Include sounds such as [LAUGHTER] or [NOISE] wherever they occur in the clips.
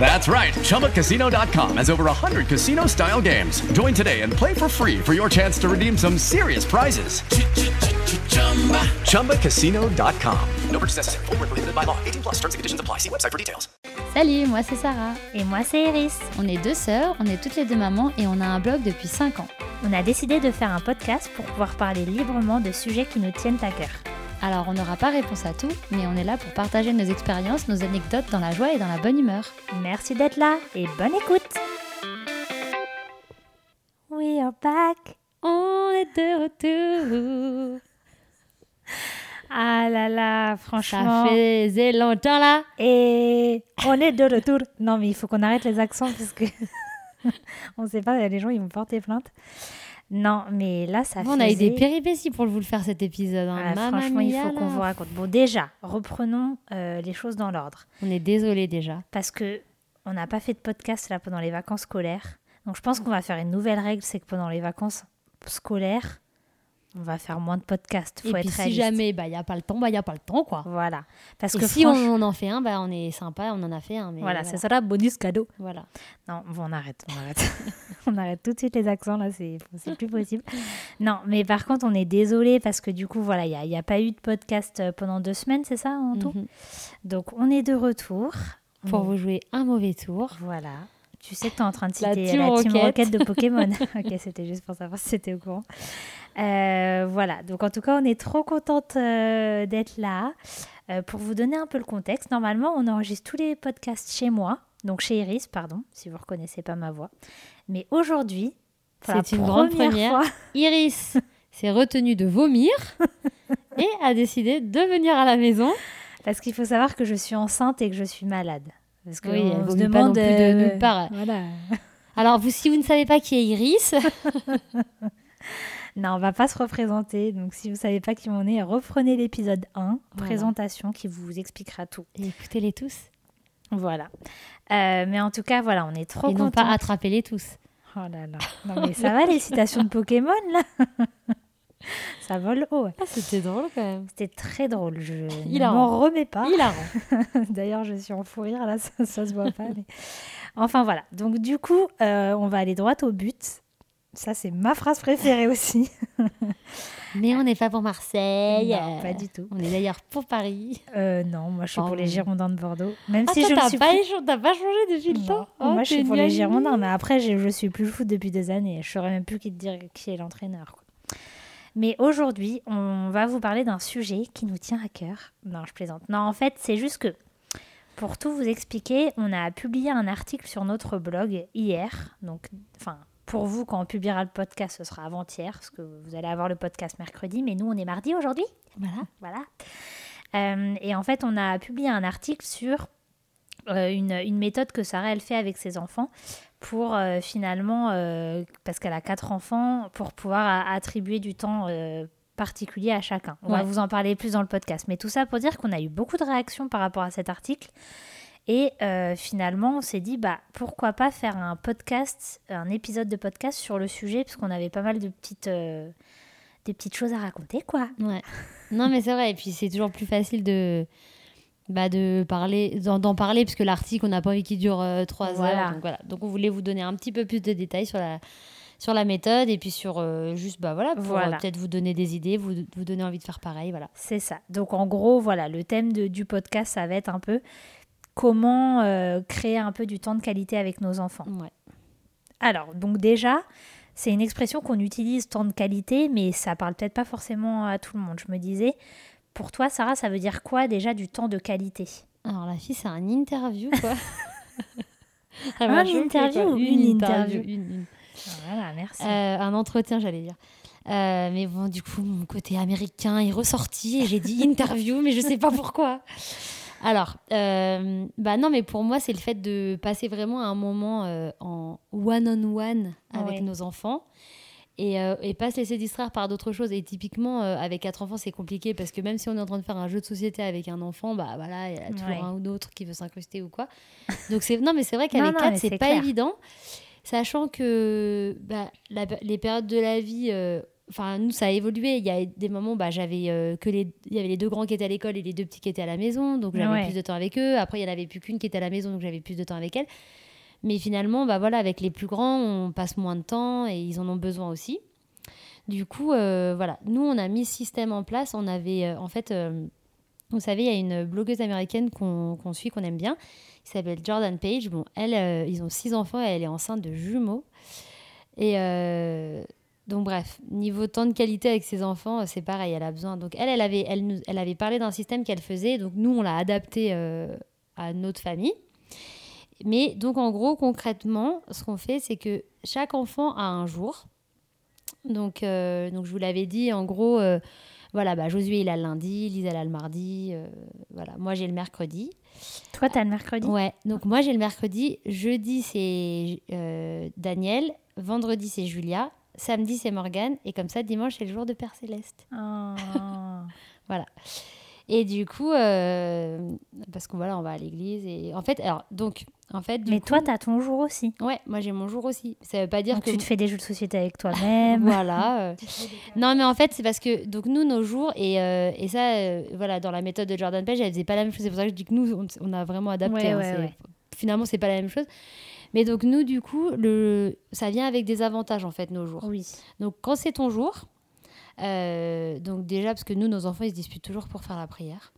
That's right. ChumbaCasino.com has over 100 casino style games. Join today and play for free for your chance to redeem some serious prizes. ChumbaCasino.com. No purchase necessary. Void where prohibited by law. 18 plus terms and conditions apply. See website for details. Salut, moi c'est Sarah. Et moi, c'est Iris. On est deux sœurs, on est toutes les deux mamans et on a un blog depuis 5 ans. On a décidé de faire un podcast pour pouvoir parler librement de sujets qui nous tiennent à cœur. Alors on n'aura pas réponse à tout, mais on est là pour partager nos expériences, nos anecdotes dans la joie et dans la bonne humeur. Merci d'être là et bonne écoute. We are back. On est de retour. Ah là là, Ça franchement. faisait longtemps là. Et on est de retour. Non, mais il faut qu'on arrête les accents parce que [LAUGHS] on sait pas, les gens ils vont porter plainte. Non, mais là ça on a eu des péripéties pour vous le faire cet épisode. hein. Ah, franchement, il faut qu'on vous raconte. Bon, déjà, reprenons euh, les choses dans l'ordre. On est désolé déjà. parce que on n'a pas fait de podcast là pendant les vacances scolaires. Donc je pense qu'on va faire une nouvelle règle, c'est que pendant les vacances scolaires, on va faire moins de podcasts. Faut et être puis si réaliste. jamais il bah, n'y a pas le temps, il n'y a pas le temps quoi. Voilà. Parce Et que si on en fait un, bah, on est sympa, on en a fait un. Mais Voilà, voilà. c'est ça là, bonus cadeau. Voilà. Non, bon, on arrête, on arrête. [LAUGHS] on arrête tout de suite les accents là, c'est plus possible. Non, mais par contre, on est désolé parce que du coup, voilà, il n'y a, y a pas eu de podcast euh, pendant deux semaines, c'est ça en tout? Mhm. Donc on est de retour. Pour On- vous jouer un mauvais tour. Voilà. Tu sais que tu es en train de La citer Team la Team Rocket. Rocket de Pokémon. [LAUGHS] ok, c'était juste pour savoir si c'était au courant. Euh, voilà, donc en tout cas, on est trop contente euh, d'être là. Euh, pour vous donner un peu le contexte, normalement, on enregistre tous les podcasts chez moi, donc chez Iris, pardon, si vous ne reconnaissez pas ma voix. Mais aujourd'hui, la C'est une grande première première. fois, [LAUGHS] Iris s'est retenue de vomir et a décidé de venir à la maison. parce qu'il faut savoir que je suis enceinte et que je suis malade. Parce que Oui, elle on se pas non demande plus de euh, nulle part. Voilà. [LAUGHS] Alors, vous, si vous ne savez pas qui est Iris, [LAUGHS] Non, on va pas se représenter. Donc, si vous savez pas qui on est, reprenez l'épisode 1, Voilà. présentation, qui vous expliquera tout. écoutez-les tous. Voilà. Euh, mais en tout cas, voilà, on est trop et non contents. pas attrapez-les tous. Oh là là. Non, mais ça va, les citations de Pokémon, là [LAUGHS] [LAUGHS] Ça vole haut. ouais. Ah, c'était drôle quand même. C'était très drôle. Je ne m'en remets pas. Hilarant. [LAUGHS] D'ailleurs, je suis en fou rire, là, ça, ça se voit pas. mais- [LAUGHS] Enfin, voilà. Donc, du coup, euh, on va aller droit au but. Ça, c'est ma phrase préférée aussi. Mais on n'est pas pour Marseille. Non, pas du tout. On est d'ailleurs pour Paris. Euh, non, moi, je suis Oh. pour les Girondins de Bordeaux. Même Ah, si toi, je t'as suis pas, plus... pas changé depuis le temps? Oh, moi, je suis pour les Girondins, mais après, je, je suis plus foot depuis des années. Je saurais même plus qui te dire qui est l'entraîneur. Mais aujourd'hui, on va vous parler d'un sujet qui nous tient à cœur. Non, je plaisante. Non, en fait, c'est juste que, pour tout vous expliquer, on a publié un article sur notre blog hier. Donc, enfin, pour vous, quand on publiera le podcast, ce sera avant-hier, parce que vous allez avoir le podcast mercredi, mais nous, on est mardi aujourd'hui. Voilà. Voilà. Euh, et en fait, on a publié un article sur euh, une, une méthode que Sarah, elle fait avec ses enfants pour euh, finalement, euh, parce qu'elle a quatre enfants, pour pouvoir a- attribuer du temps euh, particulier à chacun. On va vous en parler plus dans le podcast. Mais tout ça pour dire qu'on a eu beaucoup de réactions par rapport à cet article. Et euh, finalement, on s'est dit, bah, pourquoi pas faire un podcast, un épisode de podcast sur le sujet, parce qu'on avait pas mal de petites, euh, des petites choses à raconter, quoi. Ouais. Non, mais c'est vrai. Et puis, c'est toujours plus facile de, bah, de parler, d'en, parler, parce que l'article, on n'a pas envie qu'il dure euh, trois Voilà. heures. Donc, voilà. Donc, on voulait vous donner un petit peu plus de détails sur la, sur la méthode et puis sur euh, juste, bah voilà, pour Voilà. euh, peut-être vous donner des idées, vous, vous donner envie de faire pareil. Voilà. C'est ça. Donc en gros, voilà, le thème de- du podcast, ça va être un peu comment euh, créer un peu du temps de qualité avec nos enfants. Ouais. Alors, donc déjà, c'est une expression qu'on utilise temps de qualité, mais ça parle peut-être pas forcément à tout le monde. Je me disais, pour toi, Sarah, ça veut dire quoi déjà du temps de qualité? Alors, la fille, c'est un interview, quoi. [LAUGHS] Un Elle m'a choquée, interview quoi. ou une interview une- une. Voilà, merci. Euh, un entretien, j'allais dire. Euh, mais bon, du coup, mon côté américain est ressorti et j'ai dit interview, mais je sais pas pourquoi. Alors, euh, bah non, mais pour moi, c'est le fait de passer vraiment un moment en one-on-one avec Ouais. nos enfants et, euh, et pas se laisser distraire par d'autres choses. Et typiquement, euh, avec quatre enfants, c'est compliqué parce que même si on est en train de faire un jeu de société avec un enfant, bah voilà, il y a toujours Ouais. un ou d'autre qui veut s'incruster ou quoi. Donc c'est non, mais c'est vrai qu'avec [LAUGHS] quatre, c'est pas clair. évident, sachant que bah, la- les périodes de la vie. euh, Enfin, nous, ça a évolué. Il y a des moments, bah, j'avais que les, il y avait les deux grands qui étaient à l'école et les deux petits qui étaient à la maison, donc j'avais Ouais. plus de temps avec eux. Après, il y en avait plus qu'une qui était à la maison, donc j'avais plus de temps avec elle. Mais finalement, bah voilà, avec les plus grands, on passe moins de temps et ils en ont besoin aussi. Du coup, euh, voilà, nous, on a mis ce système en place. On avait, euh, en fait, euh, vous savez, il y a une blogueuse américaine qu'on suit, qu'on aime bien, qui s'appelle Jordan Page. Bon, elle, ils ont six enfants et elle est enceinte de jumeaux. Et donc, bref, niveau temps de qualité avec ses enfants, c'est pareil, elle a besoin. Donc, elle, elle avait, elle nous, elle avait parlé d'un système qu'elle faisait. Donc, nous, on l'a adapté à notre famille. Mais donc, en gros, concrètement, ce qu'on fait, c'est que chaque enfant a un jour. Donc, euh, donc je vous l'avais dit, en gros, euh, voilà, bah, Josué, il a le lundi, Lisa, elle a le mardi. euh, voilà, moi, j'ai le mercredi. Toi, t'as le mercredi? Ouais, donc moi, j'ai le mercredi. Jeudi, c'est Daniel. Vendredi, c'est Julia. Samedi, c'est Morgane. Et comme ça, dimanche, c'est le jour de Père Céleste. Ah. [LAUGHS] Voilà. Et du coup, parce qu'on voilà, on va à l'église. Et en fait, alors, donc, en fait, du Mais coup- toi, t'as ton jour aussi. Ouais, moi, j'ai mon jour aussi. Ça veut pas dire Donc que. tu te fais des jeux de société avec toi-même. [LAUGHS] Voilà. euh. Non, mais en fait, c'est parce que donc nous, nos jours, et, euh, et ça, euh, voilà, dans la méthode de Jordan Page, elle faisait pas la même chose. C'est pour ça que je dis que nous, on, on a vraiment adapté. Ouais, hein, ouais. Finalement, c'est pas la même chose. Mais donc, nous, du coup, le... ça vient avec des avantages, en fait, nos jours. Oui. Donc, quand c'est ton jour, euh, donc déjà, parce que nous, nos enfants, ils se disputent toujours pour faire la prière.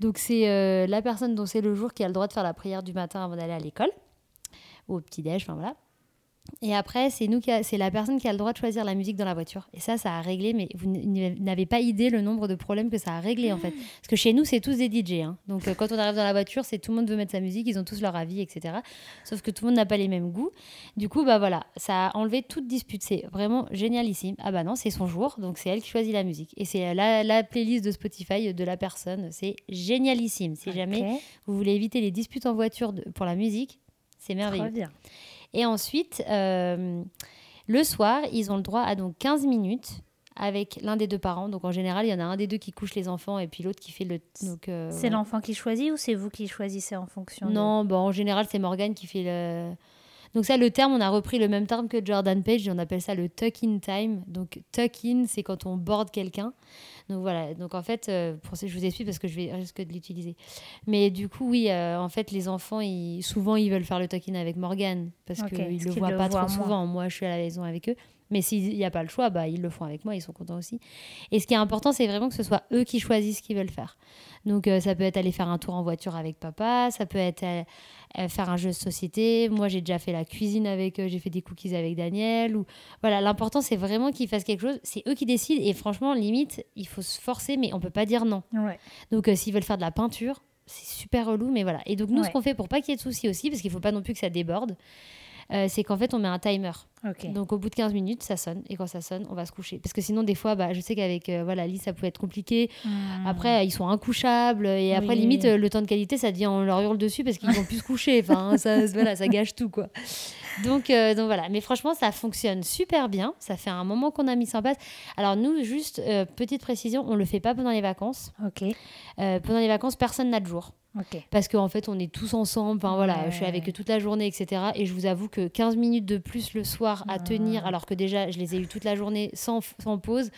Donc, c'est euh, la personne dont c'est le jour qui a le droit de faire la prière du matin avant d'aller à l'école, ou au petit-déj, enfin voilà. Et après, c'est nous c'est la personne qui a le droit de choisir la musique dans la voiture. Et ça, ça a réglé, mais vous n'avez pas idée le nombre de problèmes que ça a réglé en fait. Parce que chez nous, c'est tous des DJ. hein. Donc euh, quand on arrive dans la voiture, c'est tout le monde veut mettre sa musique, ils ont tous leur avis, etc. Sauf que tout le monde n'a pas les mêmes goûts. Du coup, bah voilà, ça a enlevé toute dispute. C'est vraiment génialissime. Ah bah non, c'est son jour, donc c'est elle qui choisit la musique. Et c'est la, la playlist de Spotify de la personne. C'est génialissime. Si jamais vous voulez éviter les disputes en voiture de- pour la musique, c'est merveilleux. Trop bien. Et ensuite, euh, le soir, ils ont le droit à donc 15 minutes avec l'un des deux parents. Donc en général, il y en a un des deux qui couche les enfants et puis l'autre qui fait le. Euh, C'est l'enfant qui choisit ou c'est vous qui choisissez en fonction de- Non, bon, en général, c'est Morgane qui fait le. Donc ça, le terme, on a repris le même terme que Jordan Page, et on appelle ça le tuck-in time. Donc tuck-in, c'est quand on borde quelqu'un. Donc voilà, donc en fait, euh, pour ça, je vous explique parce que je vais risque de l'utiliser. Mais du coup, oui, euh, en fait, les enfants, ils, souvent, ils veulent faire le tuck-in avec Morgane parce qu'ils parce le voient le pas voient trop moins. souvent. Moi, je suis à la maison avec eux. Mais s'il n'y a pas le choix, bah, ils le font avec moi, ils sont contents aussi. Et ce qui est important, c'est vraiment que ce soit eux qui choisissent ce qu'ils veulent faire. Donc euh, ça peut être aller faire un tour en voiture avec papa, ça peut être euh, euh, faire un jeu de société. Moi, j'ai déjà fait la cuisine avec eux, j'ai fait des cookies avec Daniel. Ou voilà, l'important c'est vraiment qu'ils fassent quelque chose. C'est eux qui décident et franchement, limite, il faut se forcer, mais on peut pas dire non. Ouais. Donc euh, s'ils veulent faire de la peinture, c'est super relou, mais voilà. Et donc nous, ce qu'on fait pour pas qu'il y ait de soucis aussi, parce qu'il faut pas non plus que ça déborde, euh, c'est qu'en fait, on met un timer. Donc au bout de 15 minutes, ça sonne. Et quand ça sonne, on va se coucher. Parce que sinon, des fois, bah, je sais qu'avec euh, voilà, ça pouvait être compliqué. Hmm. Après, ils sont incouchables. Et après, Oui. limite, euh, le temps de qualité, ça devient on leur hurle dessus parce qu'ils vont plus se coucher. Enfin, ça, voilà, ça gâche tout, quoi. Donc, euh, donc voilà. Mais franchement, ça fonctionne super bien. Ça fait un moment qu'on a mis ça en place. Alors nous, juste euh, petite précision, on le fait pas pendant les vacances. Ok. Pendant les vacances, personne n'a de jour. Parce qu'en fait, on est tous ensemble. Enfin voilà, je suis avec eux toute la journée, etc. Et je vous avoue que 15 minutes de plus le soir à tenir, alors que déjà, je les ai eu toute la journée sans, sans pause.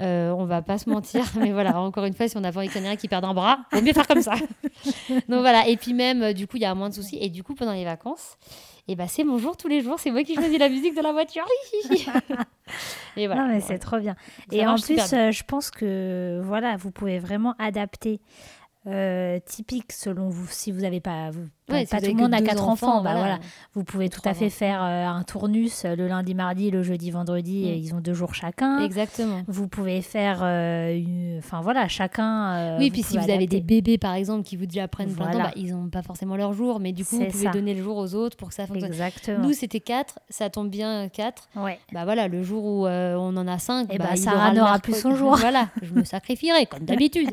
Euh, on va pas se mentir, [LAUGHS] mais voilà, encore une fois, si on a ait un qui perde un bras, vaut mieux faire comme ça. [LAUGHS] Donc voilà, et puis même, euh, du coup, il y a moins de soucis. Et du coup, pendant les vacances, et bah, c'est mon jour tous les jours, c'est moi qui choisis la musique de la voiture. [LAUGHS] et voilà. non, mais c'est trop bien. Ça Et en plus, euh, je pense que voilà, vous pouvez vraiment adapter. Euh, typique selon vous si vous n'avez pas Ouais, pas tout le monde a quatre enfants, bah voilà. vous pouvez tout à fait faire euh, un tournus euh, le lundi mardi le jeudi vendredi Mm. et ils ont deux jours chacun Exactement. vous pouvez faire euh, une- enfin voilà chacun euh, Oui, puis si vous avez des bébés, par exemple, qui vous déjà prennent plein de temps, Voilà. bah, ils n'ont pas forcément leur jour, mais du coup, vous pouvez ça. donner le jour aux autres pour que ça fonctionne. exactement Nous, c'était 4, ça tombe bien 4. ouais Bah voilà, le jour où on en a 5, Eh bah, bah, Sarah n'aura plus son jour. voilà, je me sacrifierai, comme [LAUGHS] d'habitude.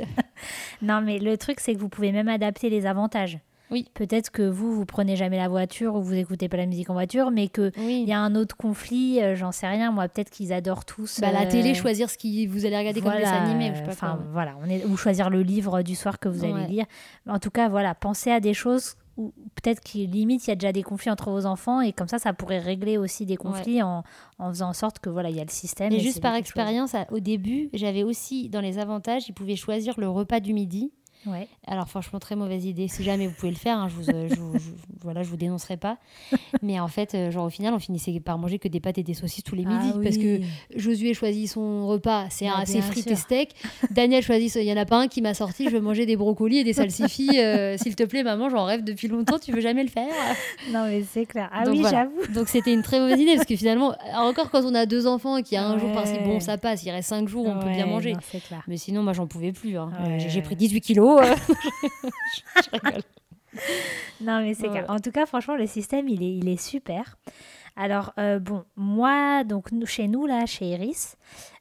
non mais le truc c'est que vous pouvez même adapter les avantages Oui. Peut-être que vous, vous prenez jamais la voiture ou vous écoutez pas la musique en voiture, mais que Oui. il y a un autre conflit, euh, j'en sais rien. Moi, peut-être qu'ils adorent tous. Bah, la euh, télé, choisir ce qui vous allez regarder comme voilà, dessin animé. ou je sais pas Enfin, quoi, voilà, on est, ou choisir le livre du soir que vous allez lire. En tout cas, voilà, pensez à des choses où peut-être qu'il limite il y a déjà des conflits entre vos enfants et comme ça, ça pourrait régler aussi des conflits en, en faisant en sorte que voilà, il y a le système. Mais et juste par expérience, au début, j'avais aussi dans les avantages, ils pouvaient choisir le repas du midi. Ouais. Alors franchement, très mauvaise idée. Si jamais vous pouvez le faire, hein, je vous, euh, je, vous- je- [LAUGHS] voilà, je vous dénoncerai pas. Mais en fait, euh, genre au final, on finissait par manger que des pâtes et des saucisses tous les midis Ah parce que. Josué choisit son repas, c'est c'est bien frites sûr. et steak. Daniel choisit, il y en a pas un qui m'a sorti, je veux manger des brocolis et des salsifis. euh, S'il te plaît, maman, j'en rêve depuis longtemps. Tu veux jamais le faire? Non, mais c'est clair. Ah Donc oui, voilà. j'avoue. Donc c'était une très mauvaise idée parce que finalement, encore quand on a deux enfants et qu'il y a un jour par-ci, bon, ça passe. Il reste cinq jours, on peut bien manger. non. Mais sinon, moi, j'en pouvais plus. hein. Ouais. J'ai pris 18 kilos. Euh. [LAUGHS] je rigole. Non, mais c'est Ouais. En tout cas, franchement, le système, il est, il est super. Alors, euh, bon, moi, donc, nous- chez nous, là, chez Iris,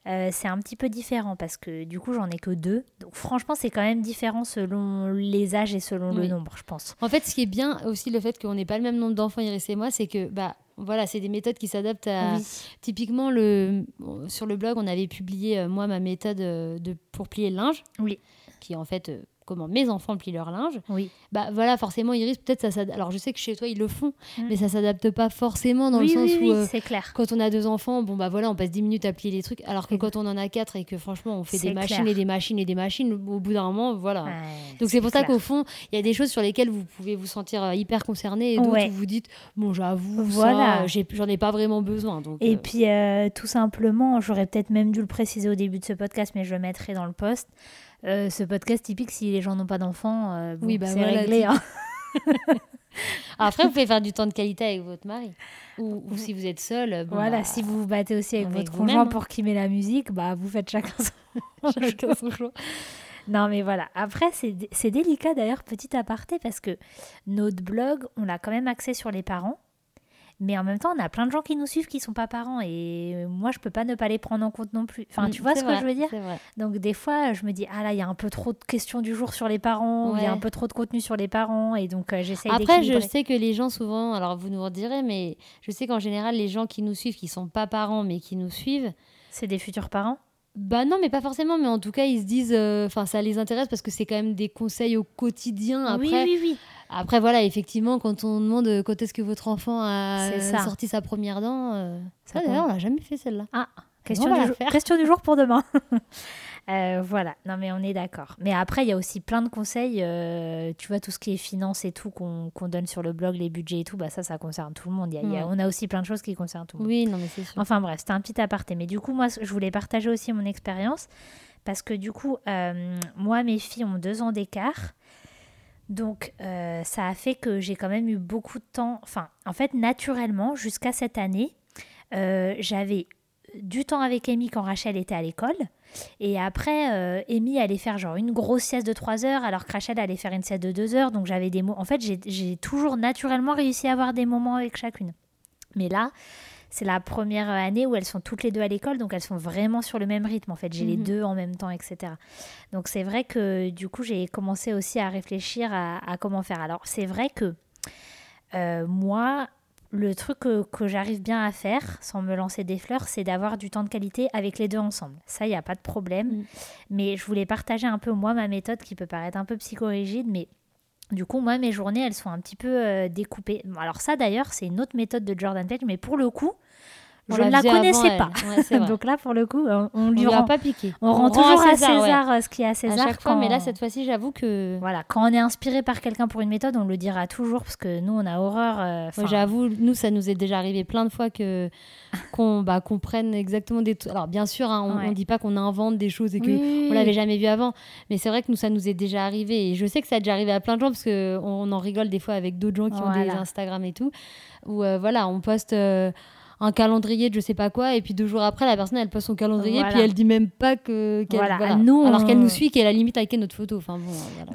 euh, c'est un petit peu différent parce que du coup, j'en ai que deux. Donc, franchement, c'est quand même différent selon les âges et selon le nombre, je pense. En fait, ce qui est bien aussi, le fait qu'on n'ait pas le même nombre d'enfants, Iris et moi, c'est que, bah, voilà, c'est des méthodes qui s'adaptent à. Oui. Typiquement, le... sur le blog, on avait publié, moi, ma méthode de... pour plier le linge, Oui. qui est en fait comment mes enfants plient leur linge. Oui. Bah voilà, forcément, Iris, peut-être ça s'adapte. Alors, je sais que chez toi, ils le font, Mm. mais ça s'adapte pas forcément dans oui, le sens oui, où. oui, euh, c'est clair. quand on a deux enfants, bon bah voilà, on passe 10 minutes à plier les trucs, alors que Mm. quand on en a quatre et que franchement on fait des machines et des machines et des machines, au bout d'un moment, voilà. Ouais, Donc c'est pour ça qu'au fond, il y a des choses sur lesquelles vous pouvez vous sentir euh, hyper concerné et d'autres Ouais. où vous dites, bon j'avoue, Voilà. voilà, j'en ai pas vraiment besoin. Donc, Et euh, puis, euh, tout simplement, j'aurais peut-être même dû le préciser au début de ce podcast, mais je le mettrai dans le post. Euh, ce podcast typique, si les gens n'ont pas d'enfants, euh, bon, Oui, bah c'est voilà, réglé. hein. [LAUGHS] Après, vous pouvez faire du temps de qualité avec votre mari. Ou, ou si vous êtes seul, bon, voilà, bah, si vous vous battez aussi avec, avec votre conjoint hein. pour qu'il met la musique, bah vous faites chacun son [LAUGHS] [LAUGHS] chacun son choix. Non, mais voilà. Après, c'est délicat d'ailleurs, petit aparté, parce que notre blog, on l'a quand même axé sur les parents. Mais en même temps, on a plein de gens qui nous suivent qui sont pas parents. Et moi, je peux pas ne pas les prendre en compte non plus. Enfin, Mm, tu vois ce que je veux dire. Donc, des fois, je me dis, ah là, il y a un peu trop de questions du jour sur les parents. Il y a un peu trop de contenu sur les parents. Et donc, euh, j'essaye Après, je sais que les gens souvent, alors vous nous redirez, mais je sais qu'en général, les gens qui nous suivent, qui sont pas parents, mais qui nous suivent, C'est des futurs parents bah non, mais pas forcément, mais en tout cas, ils se disent, euh, enfin, ça les intéresse parce que c'est quand même des conseils au quotidien. Après, Oui, oui, oui. après voilà, effectivement, quand on demande euh, quand est-ce que votre enfant a ça. sorti sa première dent, euh, Ça d'ailleurs, on l'a jamais fait celle-là. Ah, question, on va du la jour, faire? question du jour pour demain. [LAUGHS] Euh, voilà, non mais on est d'accord. Mais après, il y a aussi plein de conseils. euh, tu vois, tout ce qui est finance et tout qu'on donne sur le blog, les budgets et tout, bah ça, ça concerne tout le monde. Il y a- il y a- Ouais. on a aussi plein de choses qui concernent tout le monde. Oui, non, mais c'est sûr. Enfin bref, c'était un petit aparté. Mais du coup, moi, je voulais partager aussi mon expérience. Parce que du coup, euh, moi, mes filles ont deux ans d'écart. Donc, ça a fait que j'ai quand même eu beaucoup de temps. Enfin, en fait, naturellement, jusqu'à cette année, euh, j'avais du temps avec Amy quand Rachel était à l'école. Et après, euh, Amy allait faire genre une grosse sieste de 3 heures, alors que Rachel allait faire une sieste de 2 heures. Donc, j'avais des mots. En fait, j'ai- toujours naturellement réussi à avoir des moments avec chacune. Mais là, c'est la première année où elles sont toutes les deux à l'école, donc elles sont vraiment sur le même rythme. En fait, j'ai les Mhm. deux en même temps, etc. Donc c'est vrai que du coup, j'ai commencé aussi à réfléchir à, à comment faire. Alors c'est vrai que euh, moi, le truc que, que j'arrive bien à faire, sans me lancer des fleurs, c'est d'avoir du temps de qualité avec les deux ensemble. Ça, il n'y a pas de problème. Mm. Mais je voulais partager un peu, moi, ma méthode qui peut paraître un peu psychorigide, mais du coup, moi, mes journées, elles sont un petit peu euh, découpées. Bon, Alors ça, d'ailleurs, c'est une autre méthode de Jordan Page, mais pour le coup, On je ne la avant connaissais pas. Ouais. [LAUGHS] Donc là, pour le coup, on, on on lui lui a rend, pas piqué. on rend toujours à César, ouais. euh, ce qui est à À César. chaque fois, mais là, cette fois-ci, j'avoue que. Voilà, quand on est inspiré par quelqu'un pour une méthode, on le dira toujours parce que nous, on a horreur. euh, j'avoue, nous, ça nous est déjà arrivé plein de fois que [LAUGHS] qu'on bah, qu'on prenne exactement des. Alors, bien sûr, hein, on, Ouais. on dit pas qu'on invente des choses et que Oui, on l'avait jamais vu avant, mais c'est vrai que nous, ça nous est déjà arrivé. Et je sais que ça a déjà arrivé à plein de gens parce que on en rigole des fois avec d'autres gens qui ont des. Instagram et tout, où euh, voilà, on poste. euh, un calendrier de je sais pas quoi et puis deux jours après la personne elle poste son calendrier Voilà. puis elle dit même pas que qu'elle- Voilà. voilà. Nous, alors qu'elle nous suit qu'elle a limite liké notre photo enfin bon.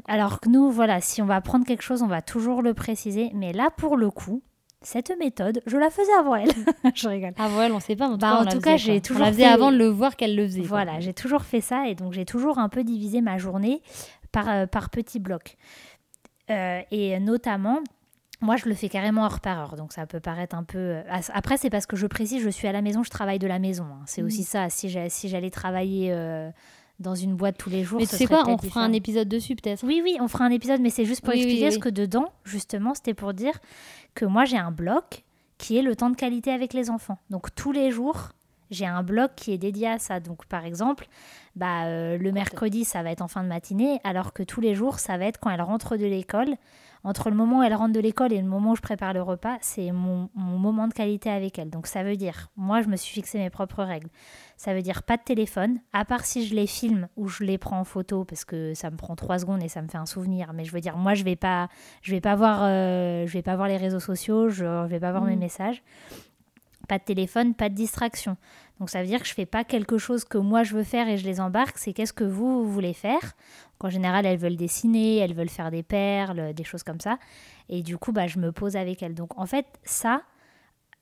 Alors que nous, voilà, si on va prendre quelque chose, on va toujours le préciser. Mais là, pour le coup, cette méthode, je la faisais avant elle. [LAUGHS] je rigole. ah ouais on sait pas en tout Bah, cas, en tout cas, j'ai toujours on la faisait fait- avant de le voir qu'elle le faisait. Voilà, j'ai toujours fait ça et donc j'ai toujours un peu divisé ma journée par, euh, par petits blocs. Euh, et notamment, moi, je le fais carrément heure par heure, donc ça peut paraître un peu. euh, Après, c'est parce que je précise, je suis à la maison, je travaille de la maison. hein. C'est aussi ça. Si j'allais travailler euh, dans une boîte tous les jours, Mais tu sais quoi, on fera un épisode dessus peut-être. Oui, oui, on fera un épisode, mais c'est juste pour Oui, oui, expliquer oui. ce que dedans, justement, c'était pour dire que moi, j'ai un bloc qui est le temps de qualité avec les enfants. Donc, tous les jours, j'ai un bloc qui est dédié à ça. Donc, par exemple, bah, euh, le mercredi, ça va être en fin de matinée, alors que tous les jours, ça va être quand elle rentre de l'école. Entre le moment où elle rentre de l'école et le moment où je prépare le repas, c'est mon, mon moment de qualité avec elle. Donc, ça veut dire, moi, je me suis fixé mes propres règles. Ça veut dire pas de téléphone, à part si je les filme ou je les prends en photo parce que ça me prend trois secondes et ça me fait un souvenir. Mais je veux dire, moi, je vais pas, je vais pas voir, euh, je vais pas voir les réseaux sociaux, je, je vais pas voir mes messages. Pas de téléphone, pas de distraction. Donc ça veut dire que je fais pas quelque chose que moi je veux faire et je les embarque. C'est qu'est-ce que vous, vous voulez faire? Donc, en général, elles veulent dessiner, elles veulent faire des perles, des choses comme ça. Et du coup, bah, je me pose avec elles. Donc en fait, ça,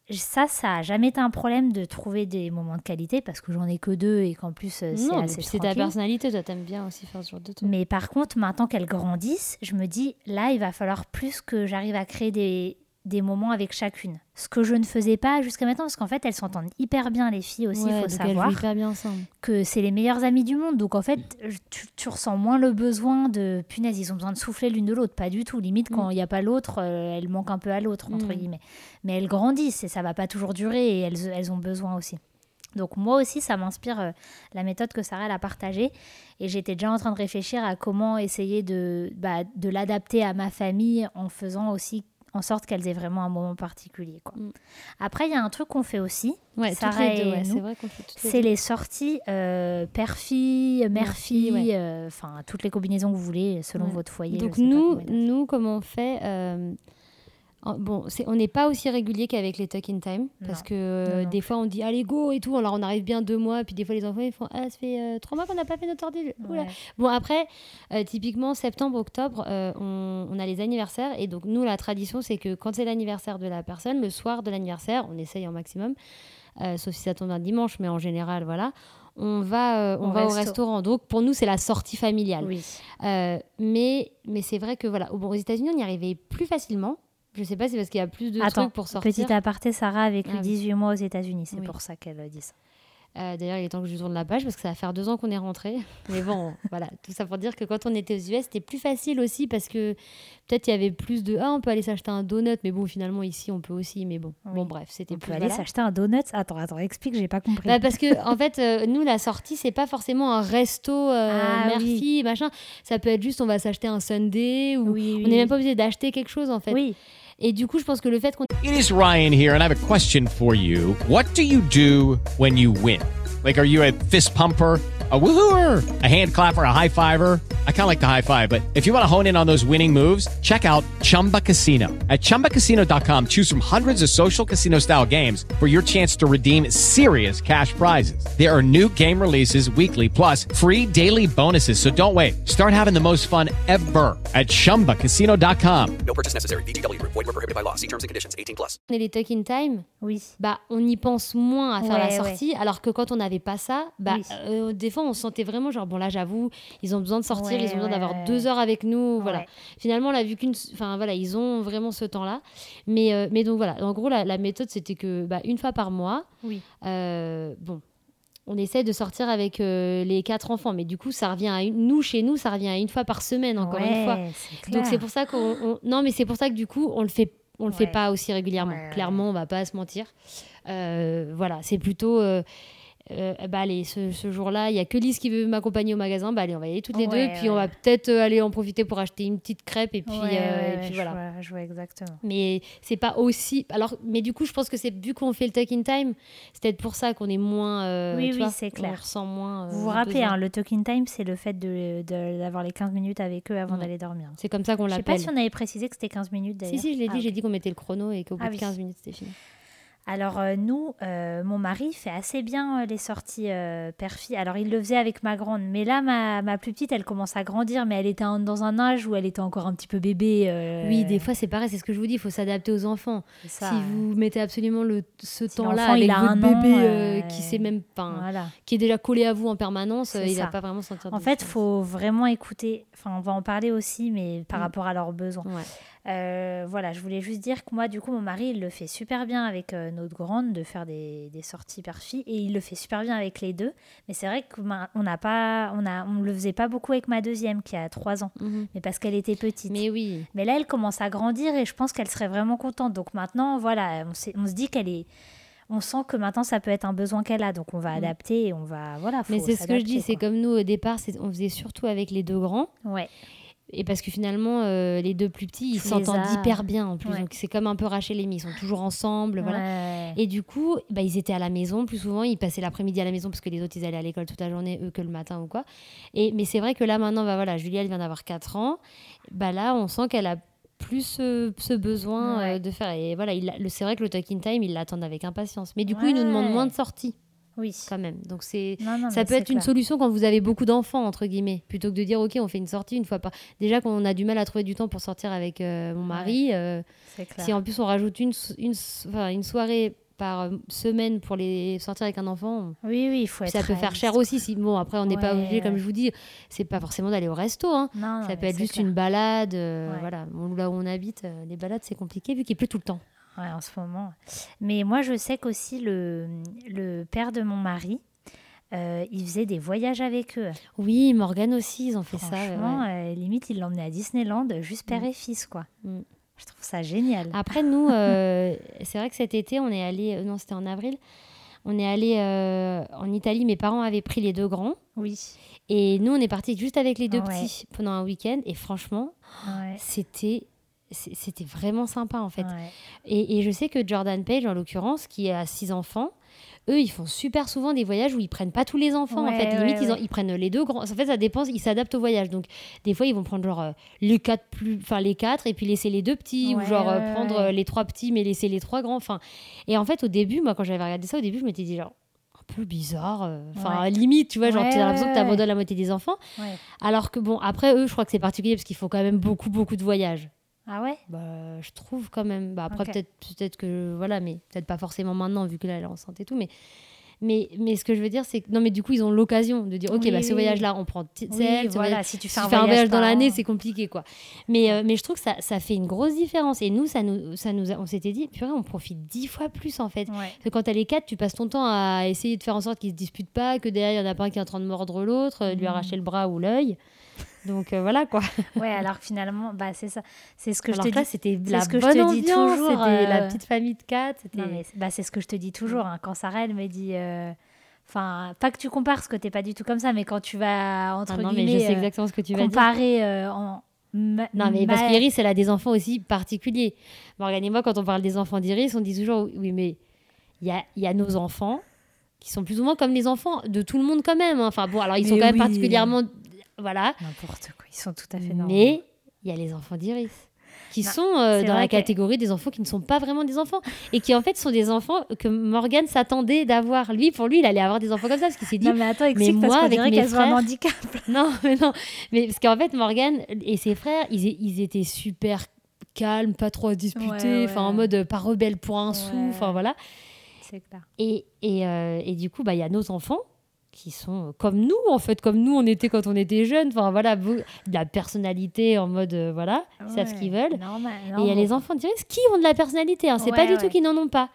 ça, ça a jamais été un problème de trouver des moments de qualité parce que j'en ai que deux et qu'en plus euh, c'est assez c'est ta personnalité, toi t'aimes bien aussi faire ce genre de trucs. Mais par contre, maintenant qu'elles grandissent, je me dis, là, il va falloir plus que j'arrive à créer des, des moments avec chacune. Ce que je ne faisais pas jusqu'à maintenant, parce qu'en fait, elles s'entendent hyper bien, les filles aussi, il Ouais, faut elles savoir bien ensemble. que c'est les meilleures amies du monde. Donc en fait, tu, tu ressens moins le besoin de punaise, ils ont besoin de souffler l'une de l'autre. Pas du tout. Limite, quand il n'y a pas l'autre, euh, elle manque un peu à l'autre, entre Mm. guillemets. Mais elles grandissent et ça va pas toujours durer et elles, elles ont besoin aussi. Donc moi aussi, ça m'inspire euh, la méthode que Sarah elle a partagée. Et j'étais déjà en train de réfléchir à comment essayer de, bah, de l'adapter à ma famille en faisant aussi en sorte qu'elles aient vraiment un moment particulier. Quoi. Mm. Après, il y a un truc qu'on fait aussi. Ouais, Sarah les deux, et ouais, nous, c'est vrai qu'on fait c'est les sorties euh, père-fille, mère-fille, euh, enfin toutes les combinaisons que vous voulez selon votre foyer. Donc nous, nous, comment on fait euh, Bon, c'est, on n'est pas aussi régulier qu'avec les Tuck in Time parce Non. que euh, Non, non. des fois on dit allez go et tout, alors on arrive bien deux mois, puis des fois les enfants ils font ah ça fait euh, trois mois qu'on n'a pas fait notre ordi. Ouais. Bon après, euh, typiquement septembre, octobre, on, on a les anniversaires et donc nous la tradition c'est que quand c'est l'anniversaire de la personne, le soir de l'anniversaire, on essaye un maximum, sauf si ça tombe un dimanche, mais en général voilà. On va, euh, on Au va au restaurant. Donc pour nous, c'est la sortie familiale. Oui. Euh, mais mais c'est vrai que voilà, au- bon, aux États-Unis, on y arrivait plus facilement. Je sais pas, c'est parce qu'il y a plus de Attends, trucs pour sortir. petit aparté, Sarah a vécu Ah oui. 18 mois aux États-Unis, c'est Oui. pour ça qu'elle euh, dit ça. Euh, D'ailleurs, il est temps que je tourne la page parce que ça va faire deux ans qu'on est rentré. [LAUGHS] Mais bon, voilà, tout ça pour dire que quand on était aux US, c'était plus facile aussi parce que peut-être il y avait plus de ah, on peut aller s'acheter un donut, mais bon, finalement ici on peut aussi. Mais bon, Oui. bon bref, c'était On plus peut aller voilà. s'acheter un donut. Attends, attends, explique, j'ai pas compris. Bah, parce que en fait, euh, nous la sortie c'est pas forcément un resto euh, Ah, oui. fille machin. Ça peut être juste on va s'acheter un sundae ou oui, on n'est même pas obligé d'acheter quelque chose en fait. Oui, Et du coup, je pense que le fait qu'on It is Ryan here, and I have a question for you. What do you do when you win? Like, are you a fist pumper? A woohooer, a hand clapper, a high fiver. I kind of like the high five, but if you want to hone in on those winning moves, check out Chumba Casino. At chumbacasino.com, choose from hundreds of social casino style games for your chance to redeem serious cash prizes. There are new game releases weekly, plus free daily bonuses. So don't wait. Start having the most fun ever at chumbacasino.com. No purchase necessary. VGW Group. Void were prohibited by law. See terms and conditions. 18 plus. est les tuck in time, oui. bah on y pense moins à faire Ouais, la ouais. sortie, alors que quand on n'avait pas ça, bah Oui. euh, des fois on se sentait vraiment genre bon là j'avoue, ils ont besoin de sortir, Ouais, ils ont besoin ouais, d'avoir deux heures avec nous, voilà. Ouais. Finalement on a vu qu'une, enfin voilà ils ont vraiment ce temps-là, mais euh, mais donc voilà, en gros la, la méthode c'était que bah, une fois par mois, Oui. euh, bon. On essaie de sortir avec euh, les quatre enfants, mais du coup, ça revient à une... nous chez nous, ça revient à une fois par semaine, encore une fois. Donc c'est pour ça qu'on on- non mais c'est pour ça que du coup on le fait on le fait pas aussi régulièrement. Ouais. Clairement on va pas se mentir. Euh, voilà c'est plutôt euh, euh, bah allez ce, ce jour-là il y a que Lise qui veut m'accompagner au magasin bah allez on va y aller toutes les Ouais, deux puis on va peut-être euh, aller en profiter pour acheter une petite crêpe et puis, Ouais, euh, ouais, et ouais, puis je voilà. vois- je vois exactement. Mais c'est pas aussi alors mais du coup je pense que c'est vu qu'on fait le tuck in time c'est peut-être pour ça qu'on est moins euh, Oui, oui, c'est on clair. ressent moins. Vous vous le rappelez, hein, le talking time, c'est le fait de- d'avoir les 15 minutes avec eux avant d'aller dormir. C'est comme ça qu'on Je sais pas l'appelle. si on avait précisé que c'était 15 minutes d'ailleurs. Si si je l'ai dit Ah, j'ai dit qu'on mettait le chrono et qu'au bout Ah de oui. 15 minutes c'était fini. Alors euh, nous, euh, mon mari fait assez bien euh, les sorties père-fille. Alors il le faisait avec ma grande, mais là ma, ma plus petite, elle commence à grandir, mais elle était en- dans un âge où elle était encore un petit peu bébé. Oui, des fois c'est pareil, c'est ce que je vous dis, il faut s'adapter aux enfants. ça. si vous mettez absolument le, ce Si temps-là avec il a votre un bébé qui sait même pas, Voilà. qui est déjà collé à vous en permanence, il va pas vraiment sentir. En fait, différence. faut vraiment écouter. Enfin, on va en parler aussi, mais par Mm. rapport à leurs besoins. Ouais. Euh, voilà, je voulais juste dire que moi, du coup, mon mari, il le fait super bien avec euh, notre grande de faire des, des sorties père-fille et il le fait super bien avec les deux. Mais c'est vrai qu'on on n'a pas, on a, on le faisait pas beaucoup avec ma deuxième qui a trois ans, Mhm. mais parce qu'elle était petite. Mais oui. Mais là, elle commence à grandir et je pense qu'elle serait vraiment contente. Donc maintenant, voilà, on se dit qu'elle est. On sent que maintenant, ça peut être un besoin qu'elle a. Donc on va adapter et on va. Voilà, Mais c'est ce que je dis, c'est comme nous au départ, c'est- on faisait surtout avec les deux grands. Ouais. Et parce que finalement, euh, les deux plus petits, ils s'entendent hyper bien en plus. Ouais. Donc c'est comme un peu Rachel et Amy, ils sont toujours ensemble. Voilà. Ouais. Et du coup, bah, ils étaient à la maison plus souvent. Ils passaient l'après-midi à la maison parce que les autres, ils allaient à l'école toute la journée, eux que le matin ou quoi. Et, mais c'est vrai que là, maintenant, bah, voilà, Julia, elle vient d'avoir 4 ans. Bah, là, on sent qu'elle a plus ce, ce besoin Ouais. euh, de faire. Et voilà, c'est vrai que le talking time, ils l'attendent avec impatience. Mais du coup, ils nous demandent moins de sorties Oui. quand même. Donc c'est. Ça peut être une solution quand vous avez beaucoup d'enfants, entre guillemets, plutôt que de dire, OK, on fait une sortie une fois par... Déjà qu'on a du mal à trouver du temps pour sortir avec euh, mon mari, euh, clair. si en plus on rajoute une, une soirée par euh, semaine pour les sortir avec un enfant, Oui, oui, il faut être. ça peut faire cher aussi. Si, bon, après, on n'est pas Ouais, obligé, comme je vous dis, c'est pas forcément d'aller au resto. Hein. Non, ça peut être juste clair. une balade. euh, Ouais. Voilà, Bon, là où on habite, euh, les balades, c'est compliqué vu qu'il pleut tout le temps. Ouais, en ce moment. Mais moi, je sais qu'aussi le, le père de mon mari, euh, il faisait des voyages avec eux. Oui, Morgane aussi, ils ont fait ça. Franchement, limite, il l'emmenait à Disneyland, juste père Mm. et fils, quoi. Mm. Je trouve ça génial. Après, nous, [LAUGHS] euh, c'est vrai que cet été, on est allé, euh, non, c'était en avril, on est allé euh, en Italie. Mes parents avaient pris les deux grands. Oui. Et nous, on est partis juste avec les deux Ouais. petits pendant un week-end. Et franchement, Ouais. c'était. C'était vraiment sympa en fait. ouais. Et, et je sais que Jordan Page, en l'occurrence, qui a six enfants, eux, ils font super souvent des voyages où ils prennent pas tous les enfants. en fait, limite, ouais, ils, en- ouais. ils prennent les deux grands. En fait, ça dépend, ils s'adaptent au voyage. Donc, des fois, ils vont prendre genre euh, les quatre plus, enfin les quatre, et puis laisser les deux petits, ou genre euh, prendre euh, les trois petits, mais laisser les trois grands. Enfin, et en fait, au début, moi, quand j'avais regardé ça, au début, je m'étais dit genre un peu bizarre. Enfin, limite, tu vois, genre, t'as l'impression que t'abandonnes la moitié des enfants. Alors que bon, après eux, je crois que c'est particulier parce qu'il faut quand même beaucoup, beaucoup de voyages. Ah ouais? Bah, je trouve quand même. Bah, après, peut-être peut-être que. Voilà, mais peut-être pas forcément maintenant, vu que là, elle est enceinte et tout. Mais, mais, mais ce que je veux dire, c'est que. Non, mais du coup, ils ont l'occasion de dire Ok, Oui, bah, ce voyage-là, on prend Oui, celle, voilà, voyage- si tu fais un voyage dans l'année, an. c'est compliqué, quoi. Mais, euh, mais je trouve que ça, ça fait une grosse différence. Et nous, ça nous, ça nous a- on s'était dit Purée, on profite dix fois plus, en fait. Ouais. Parce que quand t'as les quatre, tu passes ton temps à essayer de faire en sorte qu'ils se disputent pas, que derrière, il y en a pas un qui est en train de mordre l'autre, euh, lui Mm. arracher le bras ou l'œil. Donc euh, voilà, quoi. [LAUGHS] Ouais, alors finalement, bah, c'est ça. C'est ce que Alors je te là, dis. c'était la ce que je bonne te dis ambiance, toujours, c'était la euh, petite famille de quatre. Non, mais c'est- bah, c'est ce que je te dis toujours. hein. Quand Sarah, elle me dit. euh, Enfin, pas que tu compares, parce que t'es pas du tout comme ça, mais quand tu vas, entre Ah non, mais guillemets, je sais exactement ce que tu vas dire. comparer euh, en. ma- Non, mais parce ma- qu'Iris, elle a des enfants aussi particuliers. Morgane et moi, quand on parle des enfants d'Iris, on dit toujours oui, mais il y a, y a nos enfants qui sont plus ou moins comme les enfants de tout le monde quand même. hein. Enfin bon, alors ils sont Mais quand même particulièrement. Voilà. N'importe quoi, ils sont tout à fait normaux. Mais il y a les enfants d'Iris qui Non, sont euh, dans la que- catégorie des enfants qui ne sont pas vraiment des enfants et qui en fait sont des enfants que Morgane s'attendait d'avoir. Lui, pour lui, il allait avoir des enfants comme ça parce qu'il s'est dit Non, mais attends, mais parce moi, qu'on avec mes ont un frères- handicap. [LAUGHS] Non, mais non. Mais parce qu'en fait, Morgane et ses frères, ils, ils étaient super calmes, pas trop à disputer, Ouais, en mode euh, pas rebelle pour un sou, enfin voilà. C'est clair. Et, et, euh, et du coup, bah, il y a nos enfants qui sont comme nous, en fait, comme nous on était quand on était jeunes, enfin voilà, de la personnalité en mode, euh, voilà, ils savent ce qu'ils Ouais, veulent. normal, Et il y a les enfants d'Iris qui ont de la personnalité, hein. c'est pas Ouais, du ouais. tout qu'ils n'en ont pas.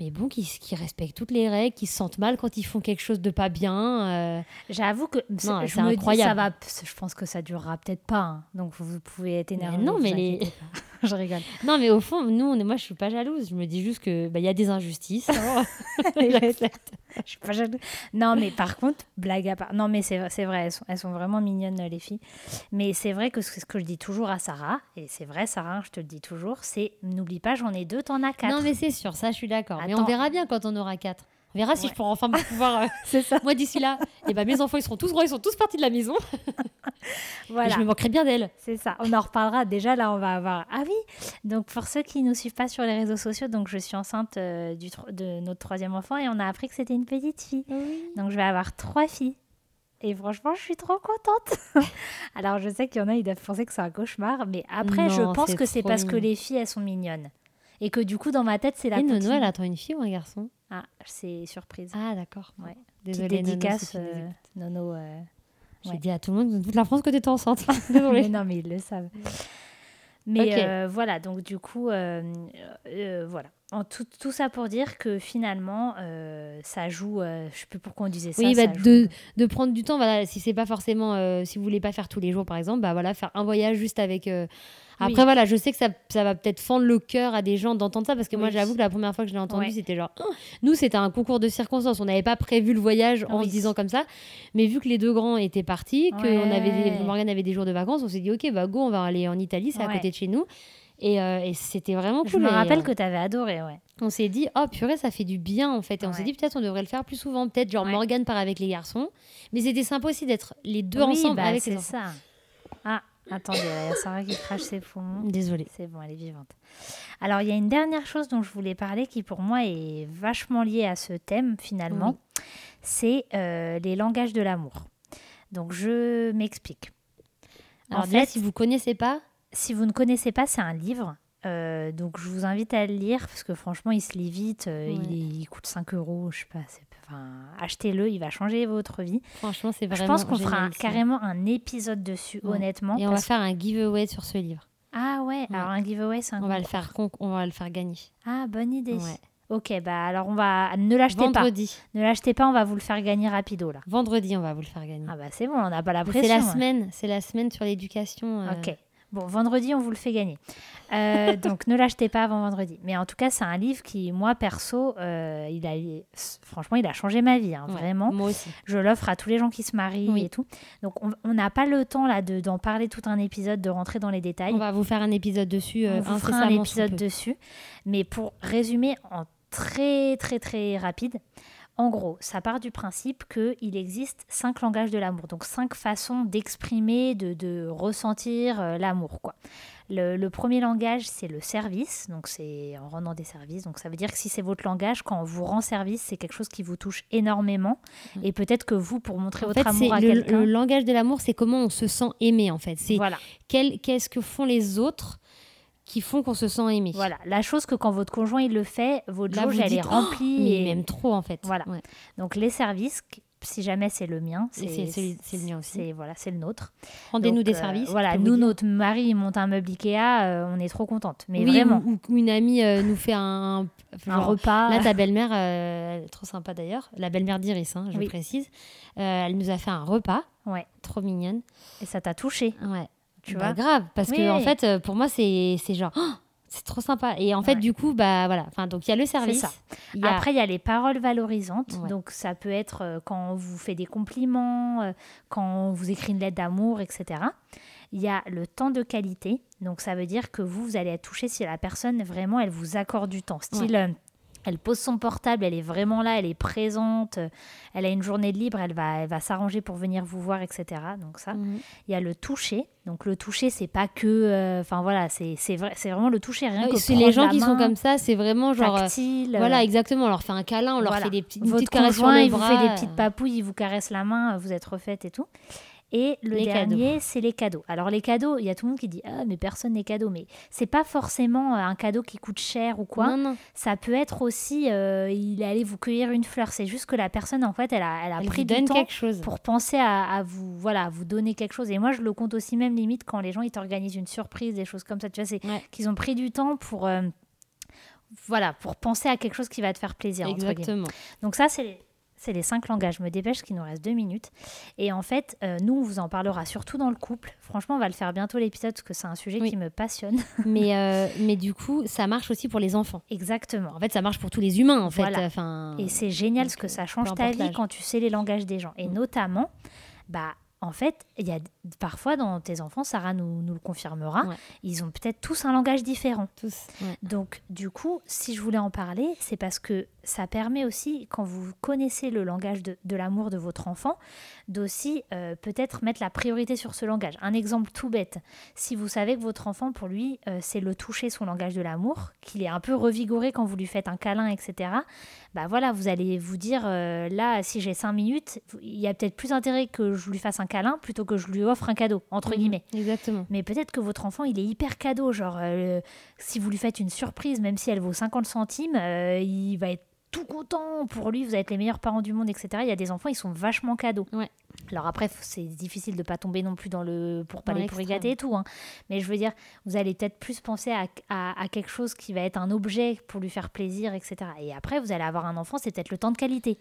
Mais bon, qui, qui respectent toutes les règles, qui se sentent mal quand ils font quelque chose de pas bien. euh, J'avoue que c'est- Non, je me dis, incroyable. ça va, je pense que ça durera peut-être pas. hein. Donc vous, pouvez être énervé. non, mais les-. [LAUGHS] [LAUGHS] je rigole. Non, mais au fond, nous, on est- moi, je suis pas jalouse. Je me dis juste que bah, il y a des injustices. [LAUGHS] [LAUGHS] J'accepte. Je suis pas jalouse. Non, mais par contre, blague à part. Non, mais c'est vrai, elles sont, elles sont vraiment mignonnes, les filles. Mais c'est vrai que ce ce que je dis toujours à Sarah, et c'est vrai, Sarah, je te le dis toujours, c'est n'oublie pas, j'en ai deux, t'en as quatre. Non, mais c'est sûr, ça, je suis d'accord. Mais on verra bien quand on aura quatre. On verra si je pourrai enfin pouvoir. euh, [LAUGHS] C'est ça. Moi, d'ici là, et ben, mes enfants, ils seront tous grands, ils sont tous partis de la maison. [LAUGHS] Et je me manquerai bien d'elle. C'est ça, on en reparlera. Déjà, là, on va avoir. Ah oui Donc, pour ceux qui ne nous suivent pas sur les réseaux sociaux, donc je suis enceinte euh, du tro- de notre troisième enfant et on a appris que c'était une petite fille. Donc, je vais avoir trois filles. Et franchement, je suis trop contente. [LAUGHS] Alors, je sais qu'il y en a, ils doivent penser que c'est un cauchemar, mais après, je pense que c'est parce que les filles, elles sont mignonnes. Et que du coup, dans ma tête, c'est la Et. Nono, elle attend une fille ou un garçon? Ah, c'est surprise. Ah, d'accord. Ouais. Désolée, Petite dédicace, tu euh, écoutes. Nono. euh, J'ai ouais. dit à tout le monde, toute la France, que t'étais enceinte. [LAUGHS] mais Désolée. non, mais ils le savent. Mais Ok. euh, voilà, donc du coup, euh, voilà. En tout, tout ça pour dire que finalement, euh, ça joue. euh, je sais plus pourquoi on disait ça. Oui, bah, ça joue. de, de prendre du temps, voilà, si c'est pas forcément, euh, si vous voulez pas faire tous les jours par exemple, bah voilà, faire un voyage juste avec. euh, Après Oui. voilà, je sais que ça, ça va peut-être fendre le cœur à des gens d'entendre ça parce que moi Oui. j'avoue que la première fois que je l'ai entendu, Ouais. c'était genre, Oh nous c'était un concours de circonstances, on n'avait pas prévu le voyage en Oui. se disant comme ça, mais vu que les deux grands étaient partis, que Ouais. on avait des, Morgane avait des jours de vacances, on s'est dit ok bah go, on va aller en Italie, c'est à côté de chez nous. Et, euh, et c'était vraiment Je cool. me Et, rappelle euh, que tu avais adoré, ouais. on s'est dit, oh purée, ça fait du bien en fait. Et on s'est dit, peut-être on devrait le faire plus souvent. Peut-être genre Ouais. Morgane part avec les garçons. Mais c'était sympa aussi d'être les deux Oui, ensemble bah, avec les enfants. ça. Ah, attendez, là, il y a Sarah qui crache ses poumons. Désolée. C'est bon, elle est vivante. Alors, il y a une dernière chose dont je voulais parler qui, pour moi, est vachement liée à ce thème, finalement. C'est euh, les langages de l'amour. Donc, je m'explique. Alors en fait, si vous connaissez pas, si vous ne connaissez pas, c'est un livre. Euh, donc, je vous invite à le lire parce que franchement, il se lit vite. euh, Ouais. il, coûte 5 euros. Je sais pas. Enfin, achetez-le, il va changer votre vie. franchement, c'est vraiment Je pense qu'on fera un- carrément un épisode dessus, Ouais. honnêtement. Et on va faire un giveaway sur ce livre. Ah ouais, alors un giveaway, c'est un On va le concours. faire, on va le faire gagner. Ah, bonne idée. Ok, bah alors on va. Ne l'achetez pas. Vendredi. Ne l'achetez pas, on va vous le faire gagner rapido là. Vendredi, on va vous le faire gagner. Ah bah c'est bon, on n'a pas la pression. c'est la hein. semaine, c'est la semaine sur l'éducation. euh, Ok. Bon, vendredi, on vous le fait gagner. Euh, donc, ne l'achetez pas avant vendredi. Mais en tout cas, c'est un livre qui, moi, perso, euh, il a, franchement, il a changé ma vie, hein, ouais, vraiment. Moi aussi. Je l'offre à tous les gens qui se marient Oui. et tout. Donc, on n'a pas le temps, là, de- d'en parler tout un épisode, de rentrer dans les détails. On va vous faire un épisode dessus. euh, on vous fera un épisode dessus. Mais pour résumer en très, très, très rapide, en gros, ça part du principe qu'il existe cinq langages de l'amour, donc cinq façons d'exprimer, de, de ressentir euh, l'amour. quoi. Le, le premier langage, c'est le service, donc c'est en rendant des services. Donc ça veut dire que si c'est votre langage, quand on vous rend service, c'est quelque chose qui vous touche énormément. Et peut-être que vous, pour montrer En votre fait, amour à quelqu'un, le langage de l'amour, c'est comment on se sent aimé en fait. C'est voilà. qu'est-ce que font les autres qui font qu'on se sent aimé. Voilà, la chose que quand votre conjoint il le fait, votre Là, jauge elle est dites, Oh, remplie. mais et... même trop en fait. Voilà. Ouais. Donc les services, si jamais c'est le mien, c'est le mien aussi. C'est voilà, c'est le nôtre. Rendez-nous des euh, services. voilà, nous notre mari il monte un meuble Ikea, euh, on est trop contente. Mais oui, vraiment, Ou, ou une amie euh, nous fait un, [LAUGHS] repas. Là, ta belle-mère, trop sympa d'ailleurs, la belle-mère d'Iris, hein, je Oui. précise. Elle nous a fait un repas, Ouais. trop mignonne. Et ça t'a touché, Ouais. Tu Bah, vois grave, parce Oui, que en fait, euh, pour moi, c'est c'est genre, oh, c'est trop sympa. Et en fait, du coup, bah voilà. Enfin, donc il y a le service. ça. il y a- Après, il y a les paroles valorisantes. Ouais. Donc, ça peut être euh, quand on vous fait des compliments, euh, quand on vous écrit une lettre d'amour, etc. Il y a le temps de qualité. Donc, ça veut dire que vous, vous allez être touché si la personne, vraiment, elle vous accorde du temps. Style, elle pose son portable, elle est vraiment là, elle est présente, euh, elle a une journée de libre, elle va, elle va s'arranger pour venir vous voir, etc. Donc, ça. Mhm. Il y a le toucher. Donc, le toucher, c'est pas que. euh, Enfin, voilà, c'est c'est vrai, c'est vraiment le toucher. Rien Ah que c'est les gens qui sont comme ça, c'est vraiment genre. euh, tactile, voilà, exactement. On leur fait un câlin, on leur voilà. fait des petites, une Votre petite caresse sur conjoint, le il vous fait des petites papouilles, il vous caresse la main, vous êtes refaite et tout. Et le Les dernier, c'est les cadeaux. Alors les cadeaux, il y a tout le monde qui dit ah mais personne n'est cadeau, mais c'est pas forcément euh, un cadeau qui coûte cher ou quoi. Non, non. Ça peut être aussi euh, il est allé vous cueillir une fleur. C'est juste que la personne en fait elle a, elle a Elle pris du temps chose. pour penser à, à vous voilà à vous donner quelque chose. Et moi je le compte aussi même limite quand les gens ils t'organisent une surprise, des choses comme ça. Tu vois c'est Ouais. qu'ils ont pris du temps pour euh, voilà pour penser à quelque chose qui va te faire plaisir. entre guillemets. Exactement. Donc ça, c'est c'est les cinq langages. Je me dépêche qu'il nous reste deux minutes. Et en fait, euh, nous, on vous en parlera surtout dans le couple. Franchement, on va le faire bientôt l'épisode parce que c'est un sujet Oui. qui me passionne. [LAUGHS] mais, euh, mais du coup, ça marche aussi pour les enfants. Exactement. En fait, ça marche pour tous les humains, en fait. Voilà. Enfin, Et c'est génial ce que euh, ça peu change ta vie quand tu sais les langages des gens. Et Mm. notamment, bah, en fait, il y a parfois dans tes enfants, Sarah nous, nous le confirmera, Ouais. ils ont peut-être tous un langage différent. Tous. ouais. Donc, du coup, si je voulais en parler, c'est parce que ça permet aussi, quand vous connaissez le langage de, de l'amour de votre enfant, d'aussi euh, peut-être mettre la priorité sur ce langage. Un exemple tout bête, si vous savez que votre enfant, pour lui, euh, c'est le toucher, son langage de l'amour, qu'il est un peu revigoré quand vous lui faites un câlin, etc., bah voilà, vous allez vous dire, euh, là, si j'ai cinq minutes, il y a peut-être plus intérêt que je lui fasse un câlin plutôt que je lui offre un cadeau, entre Mhm. guillemets. Exactement. Mais peut-être que votre enfant, il est hyper cadeau. Genre, si vous lui faites une surprise, même si elle vaut 50 centimes, il va être tout content. Pour lui, vous êtes les meilleurs parents du monde, etc. Il y a des enfants, ils sont vachement cadeaux. Ouais. Alors après, c'est difficile de pas tomber non plus dans le pour pas Dans les pourri l'extrême. gâter et tout. hein. Mais je veux dire, vous allez peut-être plus penser à, à- à quelque chose qui va être un objet pour lui faire plaisir, etc. Et après, vous allez avoir un enfant, c'est peut-être le temps de qualité.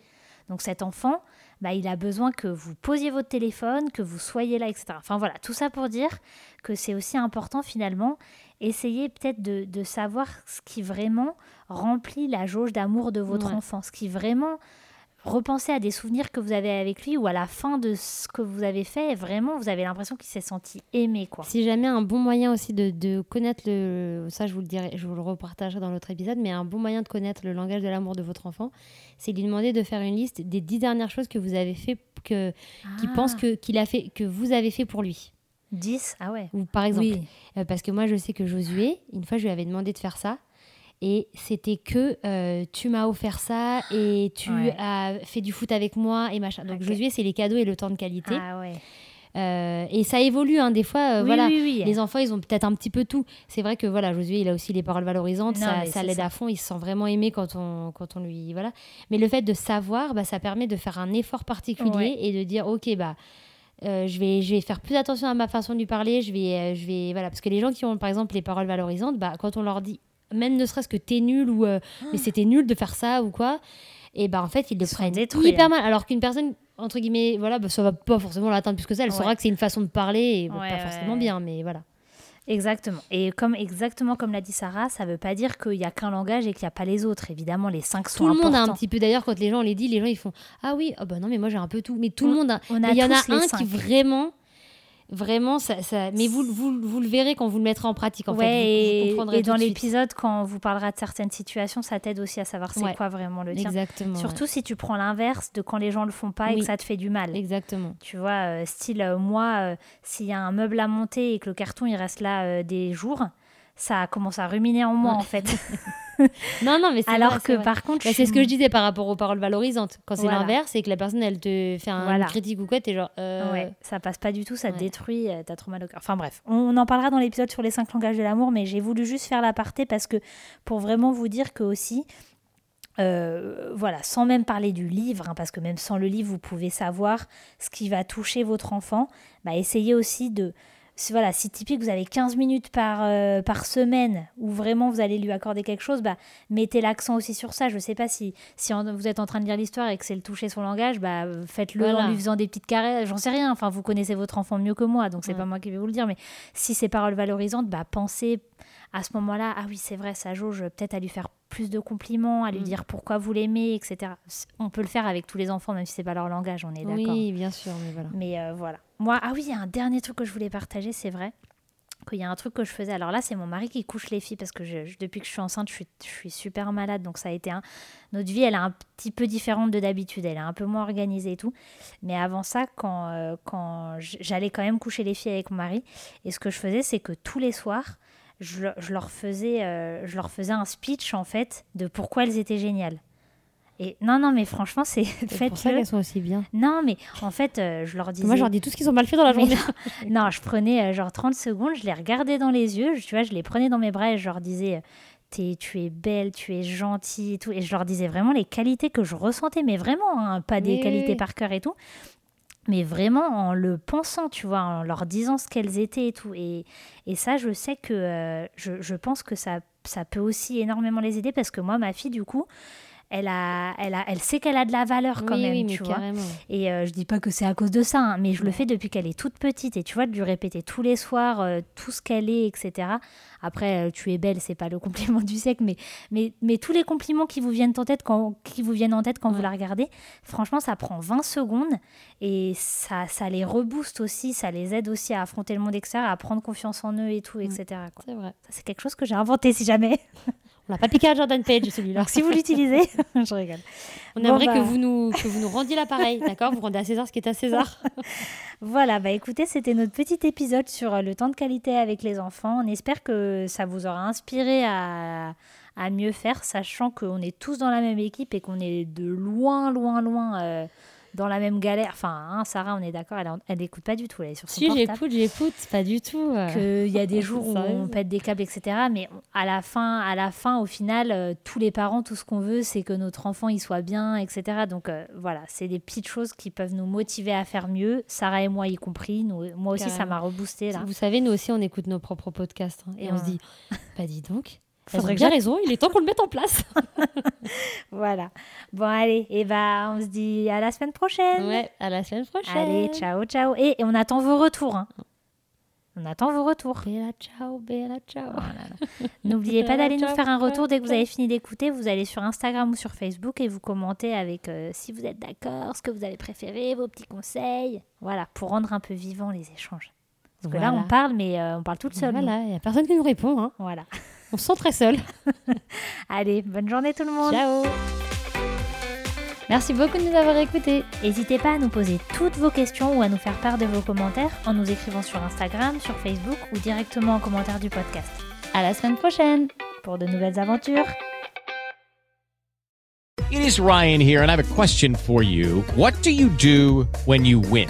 Donc cet enfant, bah, il a besoin que vous posiez votre téléphone, que vous soyez là, etc. Enfin voilà, tout ça pour dire que c'est aussi important finalement. Essayez peut-être de, de savoir ce qui vraiment remplit la jauge d'amour de votre Ouais. enfant, ce qui vraiment repensez à des souvenirs que vous avez avec lui ou à la fin de ce que vous avez fait, vraiment vous avez l'impression qu'il s'est senti aimé quoi. Si jamais un bon moyen aussi de, de connaître le, ça je vous le dirai, je vous le repartagerai dans l'autre épisode, mais un bon moyen de connaître le langage de l'amour de votre enfant, c'est de lui demander de faire une liste des dix dernières choses que vous avez fait, que, qu'il Ah. pense que qu'il a fait, que vous avez fait pour lui. 10 Ah ouais. Ou par exemple, Oui. euh, parce que moi je sais que Josué, une fois je lui avais demandé de faire ça. Et c'était que euh, tu m'as offert ça et tu Ouais. as fait du foot avec moi et machin. Donc. Josué, c'est les cadeaux et le temps de qualité. Ah ouais. Euh, et ça évolue, hein, des fois. euh, Oui, voilà, oui, oui. les enfants, ils ont peut-être un petit peu tout. C'est vrai que voilà, Josué, il a aussi les paroles valorisantes. Non, ça l'aide à fond. Il se sent vraiment aimé quand on, quand on lui voilà. Mais le fait de savoir, bah, ça permet de faire un effort particulier Ouais. et de dire, ok, bah. Euh, je, vais, je vais faire plus attention à ma façon de lui parler. Je vais, euh, je vais, voilà, parce que les gens qui ont, par exemple, les paroles valorisantes, bah, quand on leur dit, même ne serait-ce que t'es nul ou euh, mais c'était nul de faire ça ou quoi, et bah en fait ils le Ils prennent hyper hein. mal. Alors qu'une personne entre guillemets, voilà, bah, ça va pas forcément l'atteindre plus que ça. Elle Ouais. saura que c'est une façon de parler et bah, Ouais, pas ouais, forcément bien, mais voilà. Exactement. Et comme exactement comme l'a dit Sarah, ça veut pas dire qu'il y a qu'un langage et qu'il n'y a pas les autres. Évidemment, les cinq sont Tout le monde a un petit peu. D'ailleurs, quand les gens les disent, les gens ils font Ah oui, ah bah non, mais moi j'ai un peu tout. Mais tout le On- monde a. il y en a un cinq. qui vraiment. Vraiment, ça, ça- mais vous, vous, vous le verrez quand vous le mettrez en pratique. En ouais, fait, vous- et, dans l'épisode, quand on vous parlera de certaines situations, ça t'aide aussi à savoir c'est Ouais. quoi vraiment le tien. Exactement. Surtout si tu prends l'inverse de quand les gens le font pas et que ça te fait du mal. Exactement. Tu vois, euh, style, euh, moi, euh, s'il y a un meuble à monter et que le carton il reste là des jours, ça commence à ruminer en moi en fait. [LAUGHS] Non, non, mais c'est Alors vrai, que vrai. par contre, Bah, c'est ce que je disais par rapport aux paroles valorisantes. Quand c'est Voilà. l'inverse, c'est que la personne, elle te fait un, Voilà. critique ou quoi, t'es genre. euh, Ouais, ça passe pas du tout, ça te détruit, euh, t'as trop mal au cœur. Enfin bref, on, on en parlera dans l'épisode sur les cinq langages de l'amour, mais j'ai voulu juste faire l'aparté parce que pour vraiment vous dire que aussi, euh, voilà, sans même parler du livre, hein, parce que même sans le livre, vous pouvez savoir ce qui va toucher votre enfant, bah, essayez aussi de... si- Voilà, si typique vous avez 15 minutes par, euh, par semaine où vraiment vous allez lui accorder quelque chose, bah, mettez l'accent aussi sur ça. Je sais pas si, si en- vous êtes en train de lire l'histoire et que c'est le toucher son langage, bah, faites-le Voilà. en lui faisant des petites caresses. J'en sais rien. Enfin, vous connaissez votre enfant mieux que moi, donc c'est Ouais. pas moi qui vais vous le dire. Mais si c'est paroles valorisantes, bah, pensez à ce moment-là, ah oui, c'est vrai, ça jauge peut-être à lui faire plus de compliments, à lui Mm. dire pourquoi vous l'aimez, etc. On peut le faire avec tous les enfants, même si c'est pas leur langage, on est d'accord. Oui, bien sûr, mais voilà. Mais euh, voilà. Moi, ah oui, il y a un dernier truc que je voulais partager, c'est vrai. Qu'il y a un truc que je faisais. Alors là, c'est mon mari qui couche les filles parce que depuis que je suis enceinte, je suis, super malade. Donc ça a été un. Notre vie, elle est un petit peu différente de d'habitude. Elle est un peu moins organisée et tout. Mais avant ça, quand, euh, quand j'allais quand même coucher les filles avec mon mari, et ce que je faisais, c'est que tous les soirs, je leur faisais, euh, je leur faisais un speech en fait de pourquoi elles étaient géniales. Et non, non, mais franchement, c'est C'est pour ça qu'elles sont aussi bien. Non, mais en fait, euh, je leur disais. Moi, je leur dis tout ce qu'ils ont mal fait dans la journée. [LAUGHS] non, je prenais euh, genre 30 secondes, je les regardais dans les yeux, je- tu vois, je les prenais dans mes bras et je leur disais euh, T'es- tu es belle, tu es gentille et tout. Et je leur disais vraiment les qualités que je ressentais, mais vraiment, hein, pas des oui, qualités oui. par cœur et tout, mais vraiment en le pensant, tu vois, en leur disant ce qu'elles étaient et tout. Et, et ça, je sais que euh, je, je pense que ça, ça peut aussi énormément les aider parce que moi, ma fille, du coup, elle, a, elle, a, elle sait qu'elle a de la valeur quand oui, même, oui, tu vois. carrément. Et euh, je dis pas que c'est à cause de ça, hein, mais je le fais depuis qu'elle est toute petite. Et tu vois, de lui répéter tous les soirs euh, tout ce qu'elle est, etc. Après, euh, tu es belle, c'est pas le [LAUGHS] compliment du siècle, mais, mais, mais tous les compliments qui vous viennent en tête quand, qui vous viennent en tête quand vous la regardez, franchement, ça prend 20 secondes et ça, ça les rebooste aussi, ça les aide aussi à affronter le monde extérieur, à prendre confiance en eux et tout, etc. quoi. C'est vrai. Ça, c'est quelque chose que j'ai inventé si jamais. [LAUGHS] On l'a pas piqué à Jordan Page, celui-là. Donc si vous l'utilisez, [LAUGHS] je rigole. On Bon, aimerait bah. que, vous nous, que vous nous rendiez l'appareil, [LAUGHS] d'accord? Vous rendez à César ce qui est à César. [LAUGHS] Voilà, bah écoutez, c'était notre petit épisode sur euh, le temps de qualité avec les enfants. On espère que ça vous aura inspiré à, à mieux faire, sachant qu'on est tous dans la même équipe et qu'on est de loin, loin, loin euh, dans la même galère. Enfin, hein, Sarah, on est d'accord, elle, n'écoute pas du tout, elle est sur son si, j'écoute, j'écoute, pas du tout. euh. Qu'il y a des [LAUGHS] jours où on pète des câbles, etc. Mais à la fin, à la fin au final, euh, tous les parents, tout ce qu'on veut, c'est que notre enfant il soit bien, etc. Donc euh, voilà, c'est des petites choses qui peuvent nous motiver à faire mieux. Sarah et moi y compris. Nous, moi aussi, ça m'a reboosté là. Vous savez, nous aussi, on écoute nos propres podcasts. hein, et Et on on- se dit, bah dis donc, ont que bien raison, il est temps qu'on le mette en place. [LAUGHS] Voilà. Bon, allez, et bah, on se dit à la semaine prochaine. ouais, à la semaine prochaine. Allez, ciao, ciao. Et, et on attend vos retours. hein. On attend vos retours. Bella ciao, bella ciao. N'oubliez pas d'aller nous faire un retour dès que vous avez fini d'écouter. Vous allez sur Instagram ou sur Facebook et vous commentez avec euh, si vous êtes d'accord, ce que vous avez préféré, vos petits conseils. Voilà, pour rendre un peu vivant les échanges. Parce que là, on parle, mais euh, on parle toute seule. Voilà, il n'y a personne qui nous répond. hein. Voilà. [LAUGHS] On se sent très seul. [LAUGHS] Allez, bonne journée tout le monde. Ciao. Merci beaucoup de nous avoir écoutés. N'hésitez pas à nous poser toutes vos questions ou à nous faire part de vos commentaires en nous écrivant sur Instagram, sur Facebook ou directement en commentaire du podcast. À la semaine prochaine. Pour de nouvelles aventures. It is Ryan here, and I have a question for you. What do you do when you win?